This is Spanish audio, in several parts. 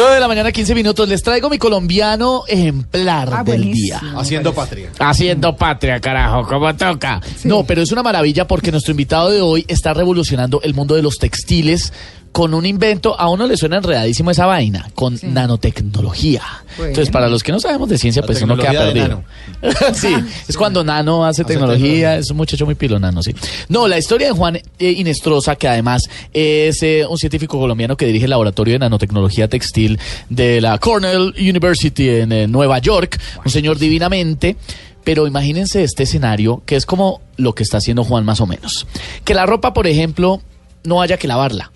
9 de la mañana, 15 minutos. Les traigo mi colombiano ejemplar Ah, del día. Haciendo patria. Haciendo patria, carajo, como toca. No, pero es una maravilla porque nuestro invitado de hoy está revolucionando el mundo de los textiles con un invento, a uno le suena enredadísimo esa vaina, con nanotecnología. Bueno. Entonces, para los que no sabemos de ciencia, La pues uno queda perdido. sí, es cuando Nano hace, tecnología, tecnología. es un muchacho muy pilo Nano, sí. No, la historia de Juan eh, Inestrosa, que además es eh, un científico colombiano que dirige el laboratorio de nanotecnología textil de la Cornell University en eh, Nueva York, un señor divinamente. Pero imagínense este escenario, que es como lo que está haciendo Juan más o menos. Que la ropa, por ejemplo, no haya que lavarla.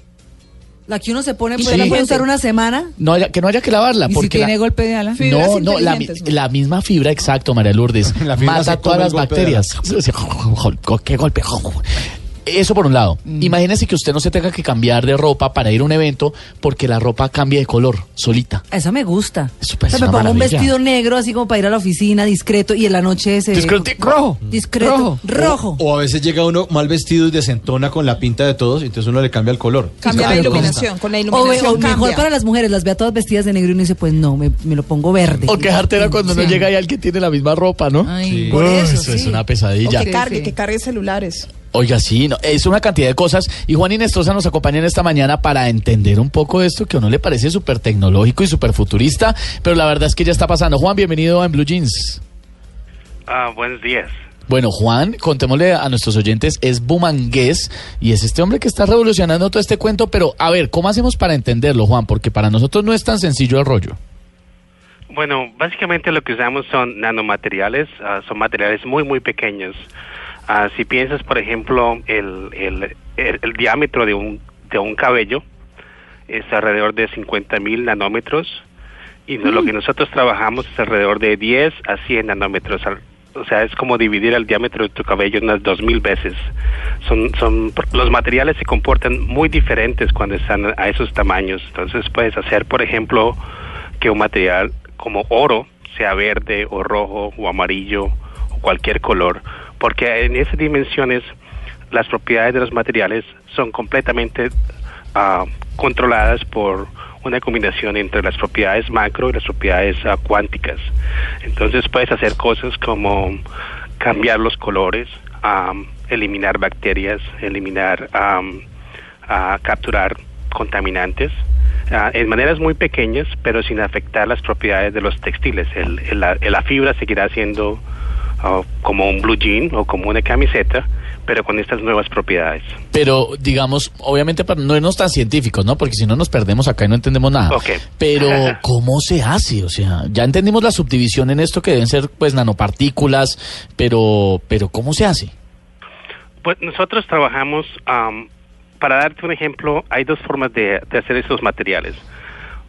La que uno se pone, pues Sí. la puede usar una semana. No haya, que no haya que lavarla. ¿Y si porque tiene la- golpe de ala? no, no, la, misma fibra, exacto, María Lourdes. La fibra mata todas las bacterias. ¿Qué golpe? Eso por un lado. Mm. Imagínese que usted no se tenga que cambiar de ropa para ir a un evento porque la ropa cambia de color solita. Eso me gusta. Eso parece O sea, me pongo un vestido negro así como para ir a la oficina, discreto, y en la noche se... Discretico. Rojo. Discreto. Rojo. O a veces llega uno mal vestido y desentona con la pinta de todos, y entonces uno le cambia el color. Cambia la Pero ¿cómo iluminación, con la iluminación o mejor cambia. para las mujeres, las ve a todas vestidas de negro y uno dice, pues no, me, me lo pongo verde. O quejarte era cuando no llega y alguien tiene la misma ropa, ¿no? Ay, Sí. por Uy, eso, es una O pesadilla. que cargue, sí. que cargue celulares. Oiga, sí, no, es una cantidad de cosas. Y Juan Inestrosa nos acompaña en esta mañana para entender un poco esto que a uno le parece súper tecnológico y súper futurista, pero la verdad es que ya está pasando. Juan, bienvenido a En Blue Jeans. Ah, buenos días. Bueno, Juan, contémosle a nuestros oyentes, es bumangués y es este hombre que está revolucionando todo este cuento, pero a ver, ¿cómo hacemos para entenderlo, Juan? Porque para nosotros no es tan sencillo el rollo. Bueno, básicamente lo que usamos son nanomateriales, ah, son materiales muy, muy pequeños. Ah, si piensas, por ejemplo, el, el, el- el diámetro de un, de un cabello es alrededor de 50 mil nanómetros y lo que nosotros trabajamos es alrededor de 10 a 100 nanómetros. O sea, es como dividir el diámetro de tu cabello unas 2000 veces. Son, son, los materiales se comportan muy diferentes cuando están a esos tamaños. Entonces puedes hacer, por ejemplo, que un material como oro sea verde o rojo o amarillo o cualquier color, porque en esas dimensiones las propiedades de los materiales son completamente ah, controladas por una combinación entre las propiedades macro y las propiedades ah, cuánticas. Entonces puedes hacer cosas como cambiar los colores, am, eliminar bacterias, eliminar, am, ah, capturar contaminantes ah, en maneras muy pequeñas, pero sin afectar las propiedades de los textiles. El- la fibra seguirá siendo como un blue jean o como una camiseta, pero con estas nuevas propiedades. Pero, digamos, obviamente para no irnos tan científicos, ¿no? Porque si no nos perdemos acá y no entendemos nada. Pero, ¿cómo se hace? O sea, ya entendimos la subdivisión en esto que deben ser, pues, nanopartículas, pero, pero ¿cómo se hace? Pues nosotros trabajamos, am, para darte un ejemplo, hay dos formas de, de hacer estos materiales.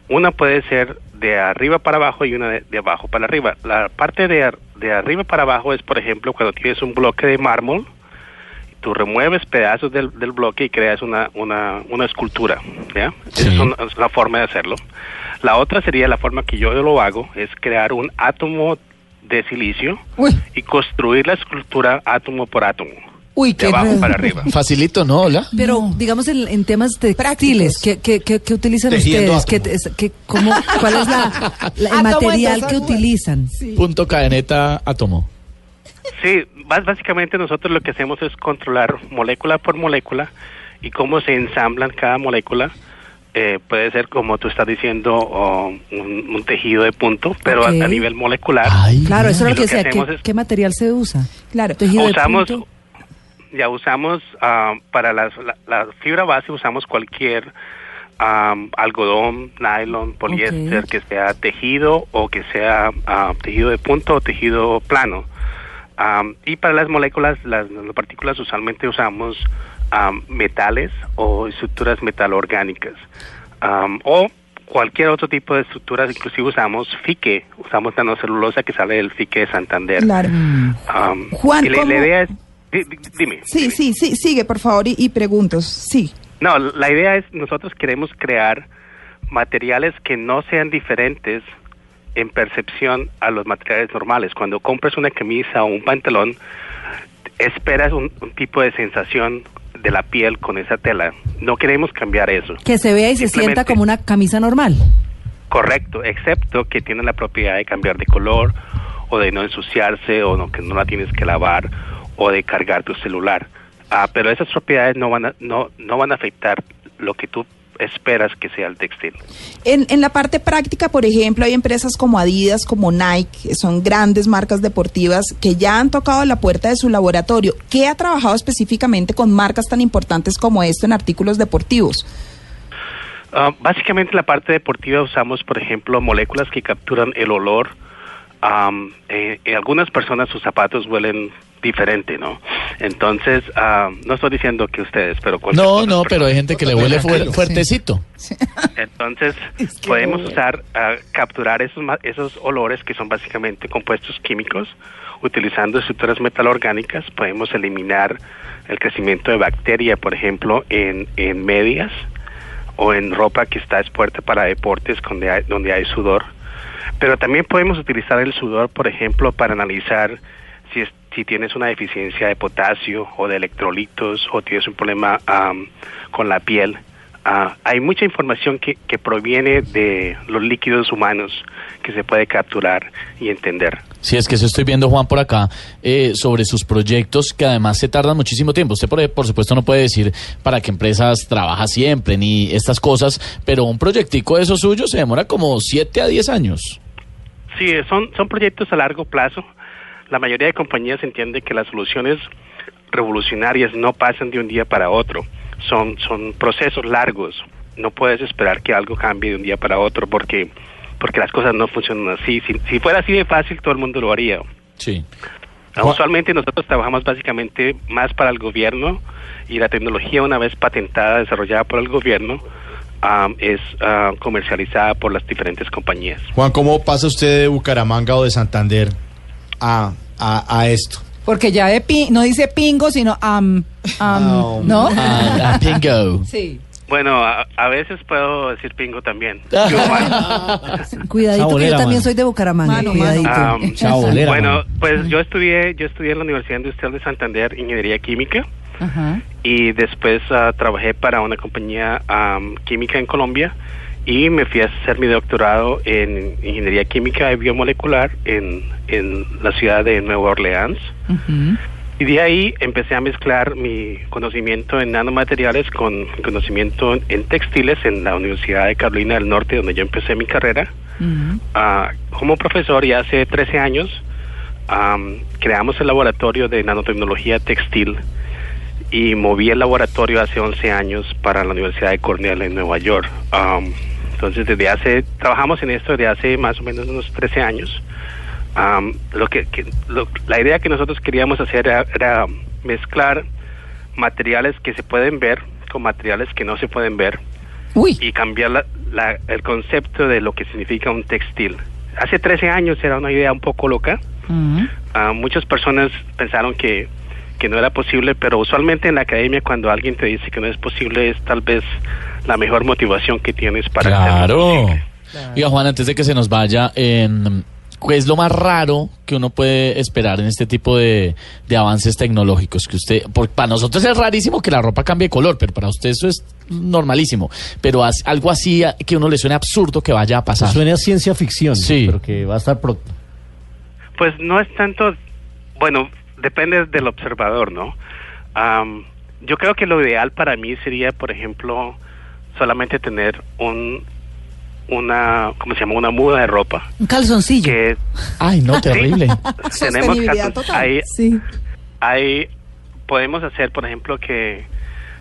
Una puede ser de arriba para abajo y una de, de abajo para arriba. La parte de, ar- de arriba para abajo es, por ejemplo, cuando tienes un bloque de mármol, tú remueves pedazos del, del bloque y creas una, una, una escultura. ¿ya? Esa es, una, es una forma de hacerlo. La otra sería la forma que yo lo hago, es crear un átomo de silicio Uy, y construir la escultura átomo por átomo, uy, de qué abajo para arriba. Facilito, ¿no? Hola. Pero, digamos, en, en temas textiles, ¿qué, qué, qué, qué utilizan Tejiendo ustedes? ¿Qué, es- qué- cómo, ¿Cuál es la, la- el material que utilizan? Punto cadeneta átomo. Sí, básicamente nosotros lo que hacemos es controlar molécula por molécula y cómo se ensamblan cada molécula. Eh, puede ser, como tú estás diciendo, o un, un tejido de punto, pero a- Ok. a, nivel molecular. Ay, Claro, eso es lo que que decía. ¿Qué, hacemos es- qué material se usa? Claro. Tejido de usamos, punto. Ya usamos ah, para las- la, la fibra base, usamos cualquier algodón, nylon, poliéster, que sea tejido o que sea ah, tejido de punto o tejido plano. Am, y para las moléculas, las nanopartículas usualmente usamos am, metales o estructuras metalorgánicas o cualquier otro tipo de estructuras, inclusive usamos fique, usamos nanocelulosa que sale del fique de Santander. Claro. Juan, y la, la ¿cómo- idea es, di- di- dime. Sí, dime. sí, sí, sigue por favor y, y preguntos. Sí. No, la idea es, nosotros queremos crear materiales que no sean diferentes en percepción a los materiales normales. Cuando compras una camisa o un pantalón, esperas un, un tipo de sensación de la piel con esa tela. No queremos cambiar eso. Que se vea y se sienta como una camisa normal. Correcto, excepto que tiene la propiedad de cambiar de color o de no ensuciarse o no, que no la tienes que lavar o de cargar tu celular. Ah, pero esas propiedades no van a, no, no van a afectar lo que tú esperas que sea el textil. En, en la parte práctica, por ejemplo, hay empresas como Adidas, como Nike, que son grandes marcas deportivas que ya han tocado la puerta de su laboratorio. ¿Qué ha trabajado específicamente con marcas tan importantes como esto en artículos deportivos? Ah, básicamente en la parte deportiva usamos, por ejemplo, moléculas que capturan el olor. Am, eh, en algunas personas sus zapatos huelen diferente, ¿no? Entonces, ah, no estoy diciendo que ustedes, pero cualquier No, no, persona. pero hay gente que le huele fuer- fuertecito. Entonces, Es que podemos usar, ah, capturar esos, ma- esos olores que son básicamente compuestos químicos, utilizando estructuras metalorgánicas, podemos eliminar el crecimiento de bacteria, por ejemplo, en, en medias o en ropa que está expuesta para deportes donde hay, donde hay sudor. Pero también podemos utilizar el sudor, por ejemplo, para analizar si, es- si tienes una deficiencia de potasio o de electrolitos o tienes un problema con la piel. Ah, hay mucha información que, que proviene de los líquidos humanos que se puede capturar y entender. Si es que eso estoy viendo, Juan, por acá, eh, sobre sus proyectos que además se tardan muchísimo tiempo. Usted, por, por supuesto, no puede decir para qué empresas trabaja siempre ni estas cosas, pero un proyectico de esos suyos se demora como 7 a 10 años. Sí, son, son proyectos a largo plazo. La mayoría de compañías entiende que las soluciones revolucionarias no pasan de un día para otro. Son, son procesos largos. No puedes esperar que algo cambie de un día para otro porque, porque las cosas no funcionan así. Si, si fuera así de fácil, todo el mundo lo haría. Sí. Ah, Usualmente nosotros trabajamos básicamente más para el gobierno y la tecnología una vez patentada, desarrollada por el gobierno, ah, es ah, comercializada por las diferentes compañías. Juan, ¿cómo pasa usted de Bucaramanga o de Santander a, a, a esto? Porque ya de pi- no dice pingo, sino am, am, ¿no? Ah, Pingo. Sí. Bueno, a, a veces puedo decir pingo también. Cuidadito que yo también mano. soy de Bucaramanga. Mano, cuidadito. Chabolera, bueno, mano. pues yo estudié, yo estudié en la Universidad Industrial de Santander Ingeniería Química Ajá. y después ah, trabajé para una compañía am, química en Colombia y me fui a hacer mi doctorado en Ingeniería Química y Biomolecular en, en la ciudad de Nueva Orleans. Y de ahí empecé a mezclar mi conocimiento en nanomateriales con mi conocimiento en textiles en la Universidad de Carolina del Norte, donde yo empecé mi carrera. Ah, como profesor y hace 13 años am, creamos el laboratorio de nanotecnología textil y moví el laboratorio hace 11 años para la Universidad de Cornell en Nueva York. Am, entonces, desde hace, trabajamos en esto desde hace más o menos unos 13 años. Am, lo que, que- lo- la idea que nosotros queríamos hacer era, era mezclar materiales que se pueden ver con materiales que no se pueden ver Uy. y cambiar la- la- el concepto de lo que significa un textil. Hace 13 años era una idea un poco loca. Ujú. Ah, muchas personas pensaron que, que no era posible, pero usualmente en la academia cuando alguien te dice que no es posible es tal vez la mejor motivación que tienes para Claro. Oiga, Juan, antes de que se nos vaya, ¿qué es lo más raro que uno puede esperar en este tipo de, de avances tecnológicos? Que usted, porque para nosotros es rarísimo que la ropa cambie de color, pero para usted eso es normalísimo. Pero as- algo así a- que a uno le suene absurdo que vaya a pasar. Suena a ciencia ficción, Sí. pero que va a estar pronto. Pues no es tanto, bueno, depende del observador, ¿no? Am, yo creo que lo ideal para mí sería, por ejemplo, solamente tener un, una, ¿cómo se llama? Una muda de ropa. Un calzoncillo. Que Ay, no, terrible. tenemos Sostenibilidad calzon- total. hay, Sí. hay, podemos hacer, por ejemplo, que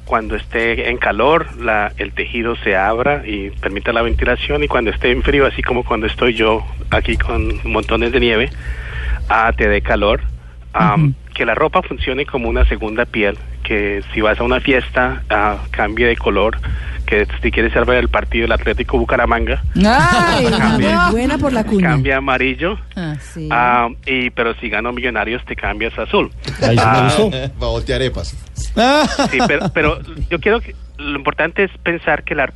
cuando esté en calor, la, el tejido se abra y permita la ventilación y cuando esté en frío, así como cuando estoy yo aquí con montones de nieve, ah, te dé calor. Um, que la ropa funcione como una segunda piel, que si vas a una fiesta ah, cambie de color, que si quieres a ver el partido del Atlético Bucaramanga, Ay, Cambia. buena por la cuña. cambia amarillo, Ah, sí. y pero si gano Millonarios te cambias a azul. Ahí Ah, gustó. Va a voltear arepas. Sí, pero, pero yo quiero que lo importante es pensar que la-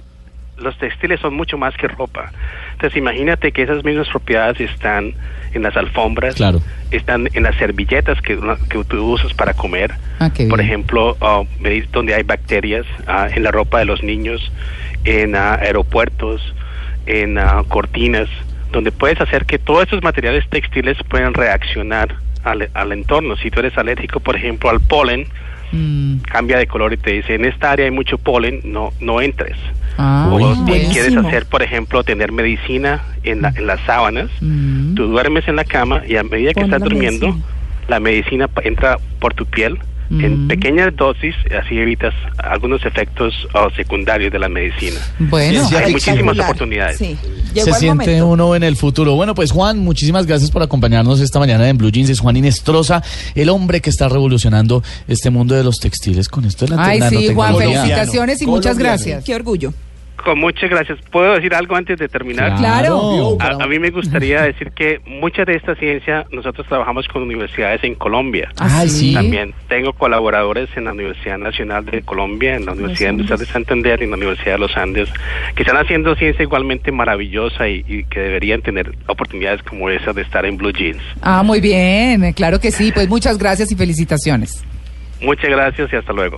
los textiles son mucho más que ropa. Entonces imagínate que esas mismas propiedades están en las alfombras, Claro. están en las servilletas que, que tú usas para comer, Ah, por ejemplo, veis donde hay bacterias, ah, en la ropa de los niños, en ah, aeropuertos, en cortinas, donde puedes hacer que todos estos materiales textiles puedan reaccionar al, al entorno. Si tú eres alérgico, por ejemplo, al polen, Mm. cambia de color y te dice, en esta área hay mucho polen, no, no entres. Ah, o te quieres hacer, por ejemplo, tener medicina en, la- en las sábanas, Mm. tú duermes en la cama y a medida que Pon estás la durmiendo, medicina. la medicina entra por tu piel Mm. en pequeñas dosis, así evitas algunos efectos oh, secundarios de la medicina. Bueno, Ciencia Hay muchísimas oportunidades. Sí. Llegó Se el siente momento. uno en el futuro. Bueno, pues Juan, muchísimas gracias por acompañarnos esta mañana en Blue Jeans. Es Juan Inestrosa, el hombre que está revolucionando este mundo de los textiles con esto de la Ay, sí, Juan, felicitaciones y muchas gracias. Qué orgullo. Con muchas gracias. ¿Puedo decir algo antes de terminar? Claro. A, a mí me gustaría decir que mucha de esta ciencia nosotros trabajamos con universidades en Colombia. Ay, sí. También tengo colaboradores en la Universidad Nacional de Colombia, en la Universidad Industrial de Santander y en la Universidad de los Andes, que están haciendo ciencia igualmente maravillosa y, y que deberían tener oportunidades como esa de estar en Blue Jeans. Ah, muy bien, claro que sí. Pues muchas gracias y felicitaciones. Muchas gracias y hasta luego.